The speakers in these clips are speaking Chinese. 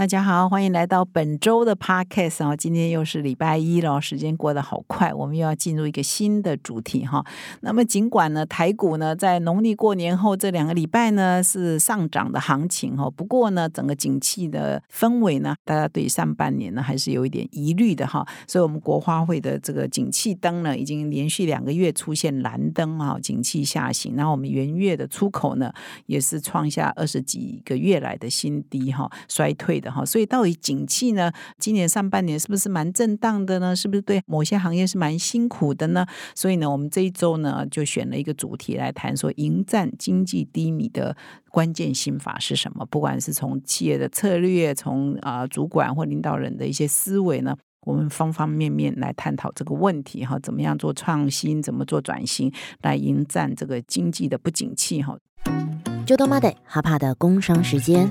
大家好，欢迎来到本周的 Podcast 啊！今天又是礼拜一了，时间过得好快，我们又要进入一个新的主题哈。那么，尽管呢，台股呢在农历过年后这两个礼拜呢是上涨的行情哈，不过呢，整个景气的氛围呢，大家对上半年呢还是有一点疑虑的哈。所以，我们国花会的这个景气灯呢，已经连续两个月出现蓝灯啊，景气下行。然后，我们元月的出口呢，也是创下二十几个月来的新低哈，衰退的。好，所以到底景气呢？今年上半年是不是蛮震荡的呢？是不是对某些行业是蛮辛苦的呢？所以呢，我们这一周呢就选了一个主题来谈，说迎战经济低迷的关键心法是什么？不管是从企业的策略，从啊主管或领导人的一些思维呢，我们方方面面来探讨这个问题哈，怎么样做创新，怎么做转型，来迎战这个经济的不景气哈。就多妈的哈帕的工商时间，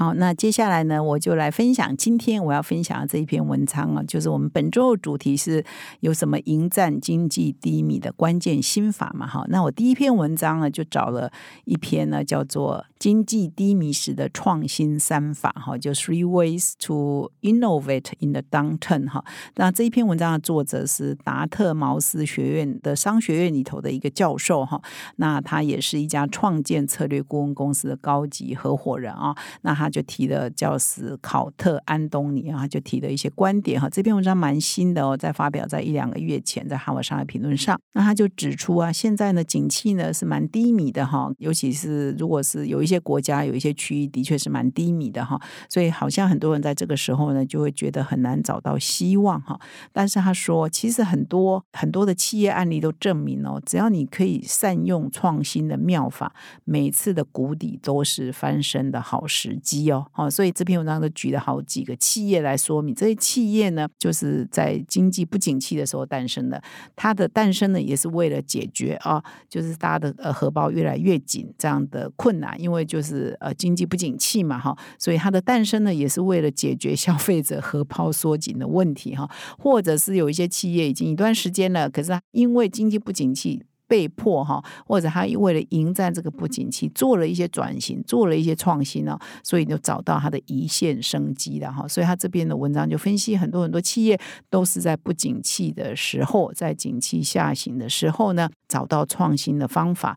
好，那接下来呢，我就来分享今天我要分享的这一篇文章啊，就是我们本周主题是有什么迎战经济低迷的关键心法嘛？哈，那我第一篇文章呢，就找了一篇呢，叫做《经济低迷时的创新三法》哈，就 Three Ways to Innovate in the Downturn 哈。那这一篇文章的作者是达特茅斯学院的商学院里头的一个教授哈，那他也是一家创建策略顾问公司的高级合伙人啊，那他。就提了教师考特安东尼啊，就提了一些观点哈。这篇文章蛮新的哦，在发表在一两个月前，在《哈佛商业评论》上。那他就指出啊，现在呢，景气呢是蛮低迷的哈，尤其是如果是有一些国家、有一些区域，的确是蛮低迷的哈。所以好像很多人在这个时候呢，就会觉得很难找到希望哈。但是他说，其实很多很多的企业案例都证明哦，只要你可以善用创新的妙法，每次的谷底都是翻身的好时机。哦，好，所以这篇文章都举了好几个企业来说明，这些企业呢，就是在经济不景气的时候诞生的。它的诞生呢，也是为了解决啊，就是大家的呃荷包越来越紧这样的困难，因为就是呃经济不景气嘛，哈，所以它的诞生呢，也是为了解决消费者荷包缩紧的问题，哈，或者是有一些企业已经一段时间了，可是因为经济不景气。被迫哈，或者他为了迎战这个不景气，做了一些转型，做了一些创新呢，所以就找到他的一线生机了哈。所以他这边的文章就分析很多很多企业都是在不景气的时候，在景气下行的时候呢，找到创新的方法，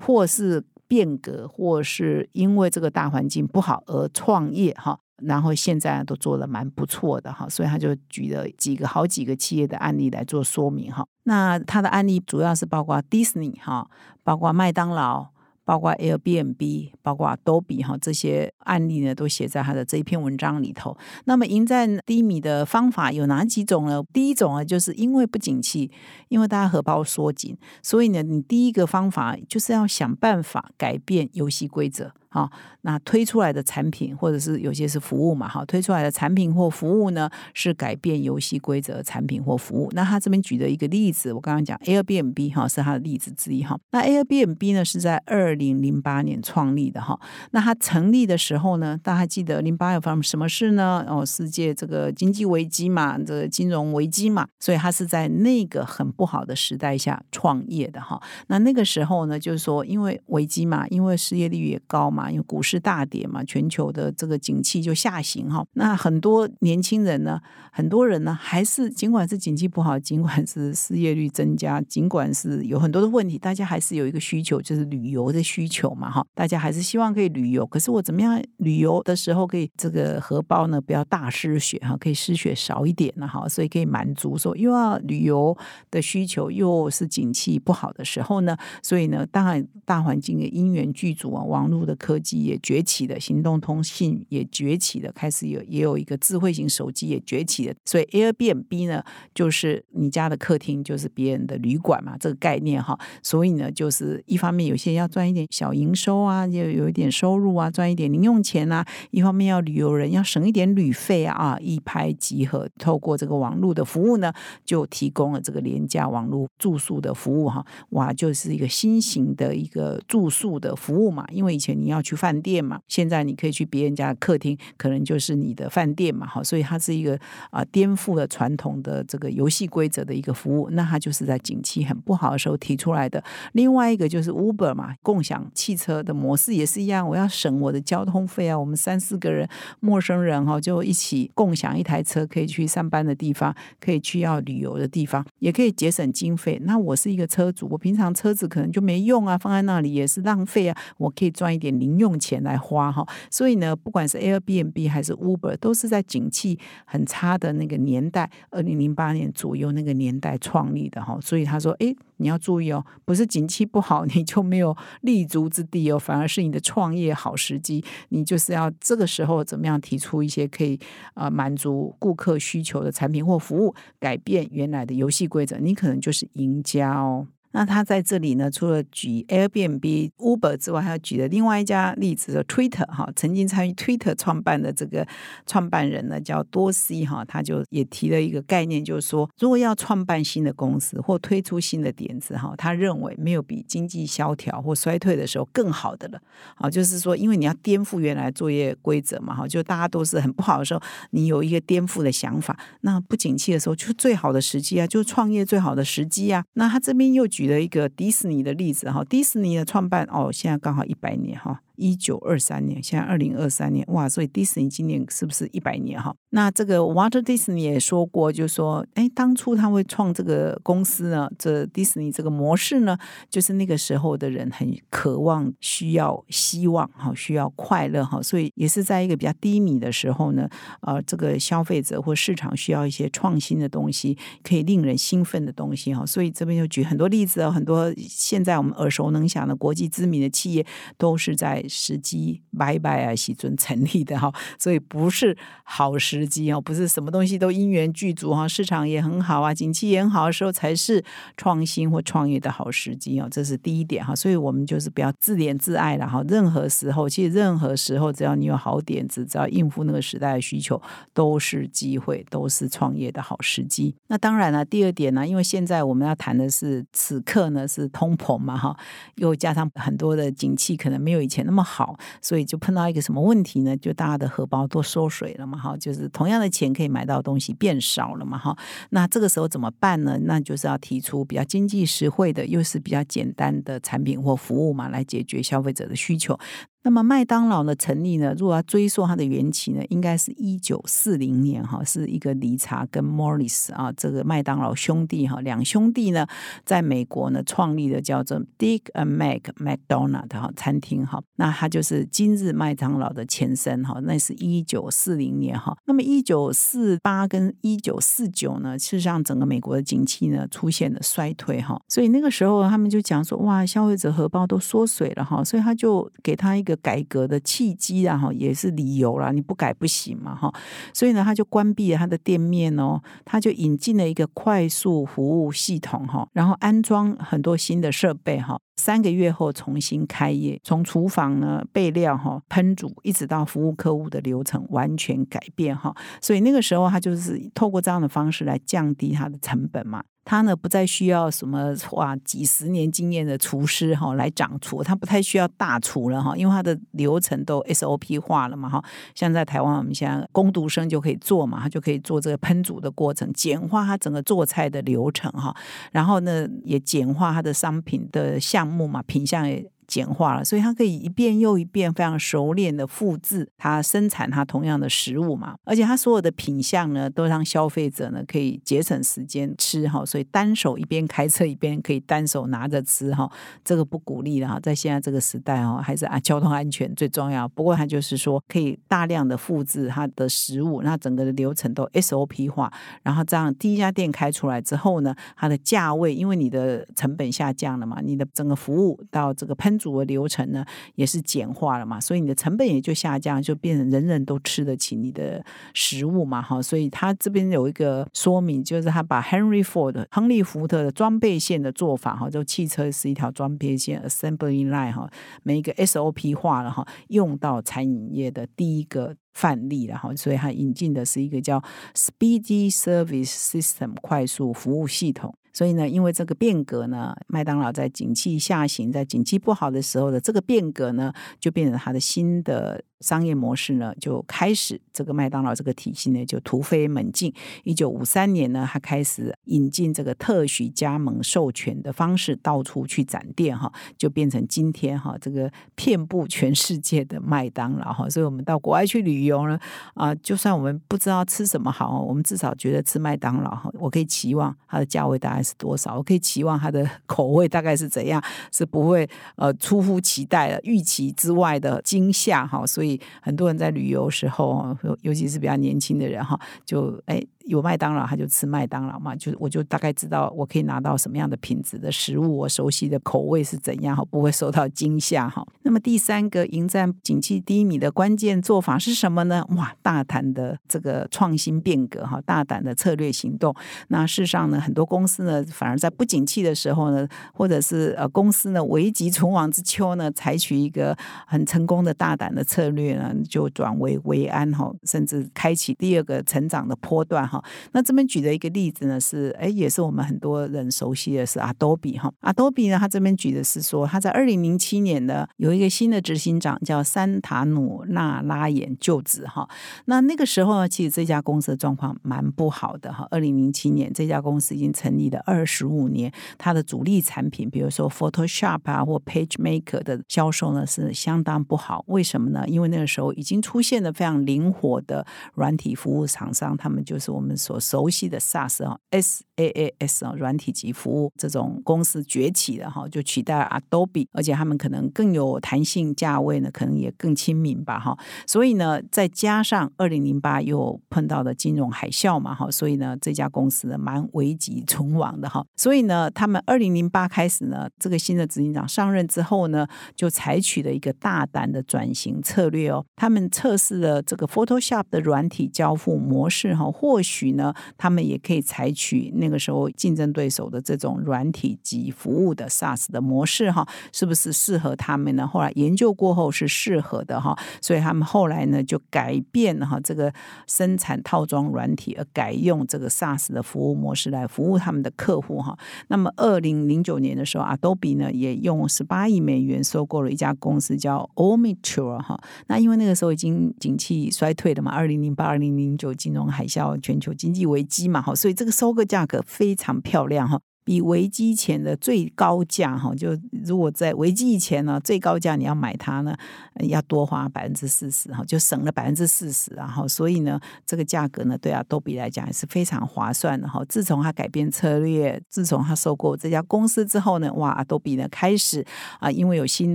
或是变革，或是因为这个大环境不好而创业哈。然后现在都做的蛮不错的哈，所以他就举了几个好几个企业的案例来做说明哈。那他的案例主要是包括 Disney 哈，包括麦当劳。包括 Airbnb，包括 Adobe 哈，这些案例呢，都写在他的这一篇文章里头。那么，迎战低迷的方法有哪几种呢？第一种啊，就是因为不景气，因为大家荷包缩紧，所以呢，你第一个方法就是要想办法改变游戏规则。好，那推出来的产品或者是有些是服务嘛，哈，推出来的产品或服务呢，是改变游戏规则产品或服务。那他这边举的一个例子，我刚刚讲 Airbnb 哈，是他的例子之一哈。那 Airbnb 呢是在二零零八年创立的哈。那它成立的时候呢，大家还记得零八有发生什么事呢？哦，世界这个经济危机嘛，这个金融危机嘛，所以它是在那个很不好的时代下创业的哈。那那个时候呢，就是说因为危机嘛，因为失业率也高嘛。因为股市大跌嘛，全球的这个景气就下行哈。那很多年轻人呢，很多人呢，还是尽管是景气不好，尽管是失业率增加，尽管是有很多的问题，大家还是有一个需求，就是旅游的需求嘛哈。大家还是希望可以旅游，可是我怎么样旅游的时候可以这个荷包呢不要大失血哈，可以失血少一点呢哈，所以可以满足说又要旅游的需求，又是景气不好的时候呢，所以呢，当然大环境的因缘具足啊，网络的科。科技也崛起的，行动通信也崛起的，开始有也有一个智慧型手机也崛起的，所以 Airbnb 呢，就是你家的客厅就是别人的旅馆嘛，这个概念哈。所以呢，就是一方面有些要赚一点小营收啊，就有一点收入啊，赚一点零用钱啊；一方面要旅游人要省一点旅费啊，一拍即合，透过这个网络的服务呢，就提供了这个廉价网络住宿的服务哈。哇，就是一个新型的一个住宿的服务嘛，因为以前你要去饭店嘛，现在你可以去别人家的客厅，可能就是你的饭店嘛，哈，所以它是一个啊颠覆了传统的这个游戏规则的一个服务。那它就是在景气很不好的时候提出来的。另外一个就是 Uber 嘛，共享汽车的模式也是一样，我要省我的交通费啊，我们三四个人陌生人哈，就一起共享一台车，可以去上班的地方，可以去要旅游的地方，也可以节省经费。那我是一个车主，我平常车子可能就没用啊，放在那里也是浪费啊，我可以赚一点零用钱来花哈。所以呢，不管是 Airbnb 还是 Uber，都是在景气很差的那个年代，二零零八年左右那个年代创立的哈。所以他说，哎。你要注意哦，不是景气不好你就没有立足之地哦，反而是你的创业好时机。你就是要这个时候怎么样提出一些可以啊满足顾客需求的产品或服务，改变原来的游戏规则，你可能就是赢家哦。那他在这里呢，除了举 Airbnb、Uber 之外，还要举的另外一家例子是 Twitter 哈，曾经参与 Twitter 创办的这个创办人呢叫多西哈，他就也提了一个概念，就是说，如果要创办新的公司或推出新的点子哈，他认为没有比经济萧条或衰退的时候更好的了。好，就是说，因为你要颠覆原来作业规则嘛哈，就大家都是很不好的时候，你有一个颠覆的想法，那不景气的时候就最好的时机啊，就创业最好的时机啊。那他这边又举。举了一个迪士尼的例子哈，迪士尼的创办哦，现在刚好一百年哈。一九二三年，现在二零二三年，哇！所以迪士尼今年是不是一百年哈？那这个 Walter Disney 也说过，就说，哎，当初他会创这个公司呢，这迪士尼这个模式呢，就是那个时候的人很渴望、需要、希望哈，需要快乐哈，所以也是在一个比较低迷的时候呢，呃，这个消费者或市场需要一些创新的东西，可以令人兴奋的东西哈，所以这边就举很多例子，很多现在我们耳熟能详的国际知名的企业都是在时机拜拜啊，喜尊成立的哈，所以不是好时机哦，不是什么东西都因缘具足哈，市场也很好啊，景气也很好的时候才是创新或创业的好时机哦，这是第一点哈，所以我们就是不要自怜自爱了哈，任何时候，其实任何时候，只要你有好点子，只要应付那个时代的需求，都是机会，都是创业的好时机。那当然了，第二点呢，因为现在我们要谈的是此刻呢是通膨嘛哈，又加上很多的景气可能没有以前那。那么好，所以就碰到一个什么问题呢？就大家的荷包都缩水了嘛，哈，就是同样的钱可以买到东西变少了嘛，哈。那这个时候怎么办呢？那就是要提出比较经济实惠的，又是比较简单的产品或服务嘛，来解决消费者的需求。那么麦当劳的成立呢？如果要追溯它的缘起呢，应该是一九四零年哈，是一个理查跟莫里斯啊，这个麦当劳兄弟哈，两兄弟呢，在美国呢创立的叫做 Dick and Mac McDonald 的哈餐厅哈，那它就是今日麦当劳的前身哈，那是一九四零年哈。那么一九四八跟一九四九呢，事实上整个美国的景气呢出现了衰退哈，所以那个时候他们就讲说，哇，消费者荷包都缩水了哈，所以他就给他一个。改革的契机，然后也是理由啦，你不改不行嘛，哈，所以呢，他就关闭了他的店面哦，他就引进了一个快速服务系统，哈，然后安装很多新的设备，哈，三个月后重新开业，从厨房呢备料哈烹煮，一直到服务客户的流程完全改变，哈，所以那个时候他就是透过这样的方式来降低他的成本嘛。他呢不再需要什么哇几十年经验的厨师哈来掌厨，他不太需要大厨了哈，因为他的流程都 SOP 化了嘛哈。像在台湾，我们现在工读生就可以做嘛，他就可以做这个烹煮的过程，简化他整个做菜的流程哈。然后呢，也简化他的商品的下项目嘛，品相也。简化了，所以它可以一遍又一遍非常熟练的复制它生产它同样的食物嘛，而且它所有的品相呢，都让消费者呢可以节省时间吃哈，所以单手一边开车一边可以单手拿着吃哈，这个不鼓励的哈，在现在这个时代哦，还是啊交通安全最重要。不过它就是说可以大量的复制它的食物，那整个的流程都 SOP 化，然后这样第一家店开出来之后呢，它的价位因为你的成本下降了嘛，你的整个服务到这个喷。煮的流程呢也是简化了嘛，所以你的成本也就下降，就变成人人都吃得起你的食物嘛，哈。所以他这边有一个说明，就是他把 Henry Ford 亨利福特的装备线的做法，哈，就汽车是一条装备线 （assembly line） 哈，每一个 SOP 化了哈，用到餐饮业的第一个。范例了哈，所以它引进的是一个叫 Speedy Service System 快速服务系统。所以呢，因为这个变革呢，麦当劳在景气下行、在景气不好的时候的这个变革呢，就变成它的新的。商业模式呢，就开始这个麦当劳这个体系呢，就突飞猛进。一九五三年呢，他开始引进这个特许加盟授权的方式，到处去展店哈，就变成今天哈这个遍布全世界的麦当劳哈。所以我们到国外去旅游呢，啊，就算我们不知道吃什么好，我们至少觉得吃麦当劳哈，我可以期望它的价位大概是多少，我可以期望它的口味大概是怎样，是不会呃出乎期待的预期之外的惊吓哈。所以。很多人在旅游时候，尤其是比较年轻的人哈，就哎。有麦当劳，他就吃麦当劳嘛，就我就大概知道我可以拿到什么样的品质的食物，我熟悉的口味是怎样哈，不会受到惊吓哈。那么第三个迎战景气低迷的关键做法是什么呢？哇，大胆的这个创新变革哈，大胆的策略行动。那事实上呢，很多公司呢，反而在不景气的时候呢，或者是呃公司呢危急存亡之秋呢，采取一个很成功的大胆的策略呢，就转危为安哈，甚至开启第二个成长的波段。哈，那这边举的一个例子呢，是哎，也是我们很多人熟悉的是 Adobe 哈，Adobe 呢，他这边举的是说，他在二零零七年呢，有一个新的执行长叫山塔努纳拉延就职哈。那那个时候呢，其实这家公司的状况蛮不好的哈。二零零七年这家公司已经成立了二十五年，它的主力产品，比如说 Photoshop 啊或 PageMaker 的销售呢是相当不好。为什么呢？因为那个时候已经出现了非常灵活的软体服务厂商，他们就是我。我们所熟悉的 SaaS 啊，SaaS 啊，软体及服务这种公司崛起的哈，就取代 Adobe，而且他们可能更有弹性，价位呢可能也更亲民吧哈。所以呢，再加上二零零八又碰到的金融海啸嘛哈，所以呢，这家公司呢蛮危急存亡的哈。所以呢，他们二零零八开始呢，这个新的执行长上任之后呢，就采取了一个大胆的转型策略哦。他们测试了这个 Photoshop 的软体交付模式哈，或许。许呢，他们也可以采取那个时候竞争对手的这种软体及服务的 SaaS 的模式哈，是不是适合他们呢？后来研究过后是适合的哈，所以他们后来呢就改变哈这个生产套装软体，而改用这个 SaaS 的服务模式来服务他们的客户哈。那么二零零九年的时候，Adobe 呢也用十八亿美元收购了一家公司叫 Omniture 哈。那因为那个时候已经景气衰退了嘛，二零零八、二零零九金融海啸全。求经济危机嘛，哈，所以这个收购价格非常漂亮，哈。比危机前的最高价哈，就如果在危机以前呢，最高价你要买它呢，要多花百分之四十哈，就省了百分之四十，然后所以呢，这个价格呢，对啊，多比来讲也是非常划算的哈。自从他改变策略，自从他收购这家公司之后呢，哇，阿多比呢开始啊，因为有新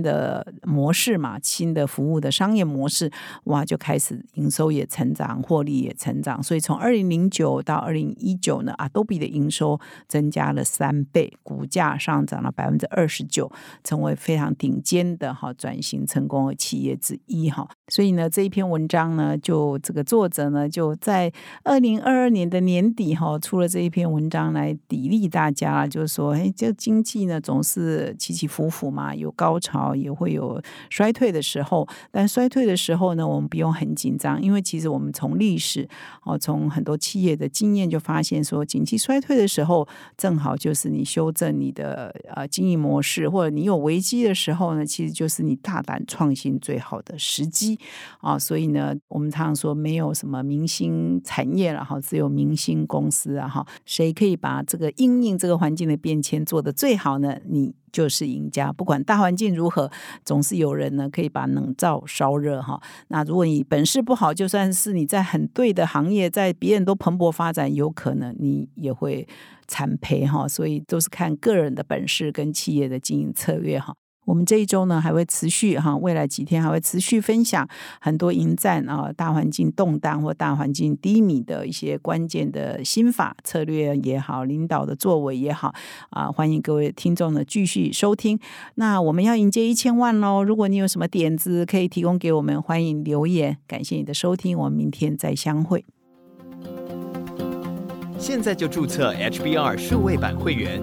的模式嘛，新的服务的商业模式，哇，就开始营收也成长，获利也成长，所以从二零零九到二零一九呢，啊，多比的营收增加了。三倍，股价上涨了百分之二十九，成为非常顶尖的哈转型成功的企业之一哈。所以呢，这一篇文章呢，就这个作者呢，就在二零二二年的年底哈，出了这一篇文章来砥砺大家，就是说，哎，这经济呢总是起起伏伏嘛，有高潮也会有衰退的时候，但衰退的时候呢，我们不用很紧张，因为其实我们从历史哦，从很多企业的经验就发现说，景气衰退的时候，正好就就是你修正你的呃经营模式，或者你有危机的时候呢，其实就是你大胆创新最好的时机啊。所以呢，我们常常说没有什么明星产业了哈，只有明星公司啊哈。谁可以把这个应应这个环境的变迁做得最好呢？你。就是赢家，不管大环境如何，总是有人呢可以把冷灶烧热哈。那如果你本事不好，就算是你在很对的行业，在别人都蓬勃发展，有可能你也会惨赔哈。所以都是看个人的本事跟企业的经营策略哈。我们这一周呢还会持续哈，未来几天还会持续分享很多迎战啊大环境动荡或大环境低迷的一些关键的心法策略也好，领导的作为也好啊，欢迎各位听众呢继续收听。那我们要迎接一千万喽！如果你有什么点子可以提供给我们，欢迎留言。感谢你的收听，我们明天再相会。现在就注册 HBR 数位版会员，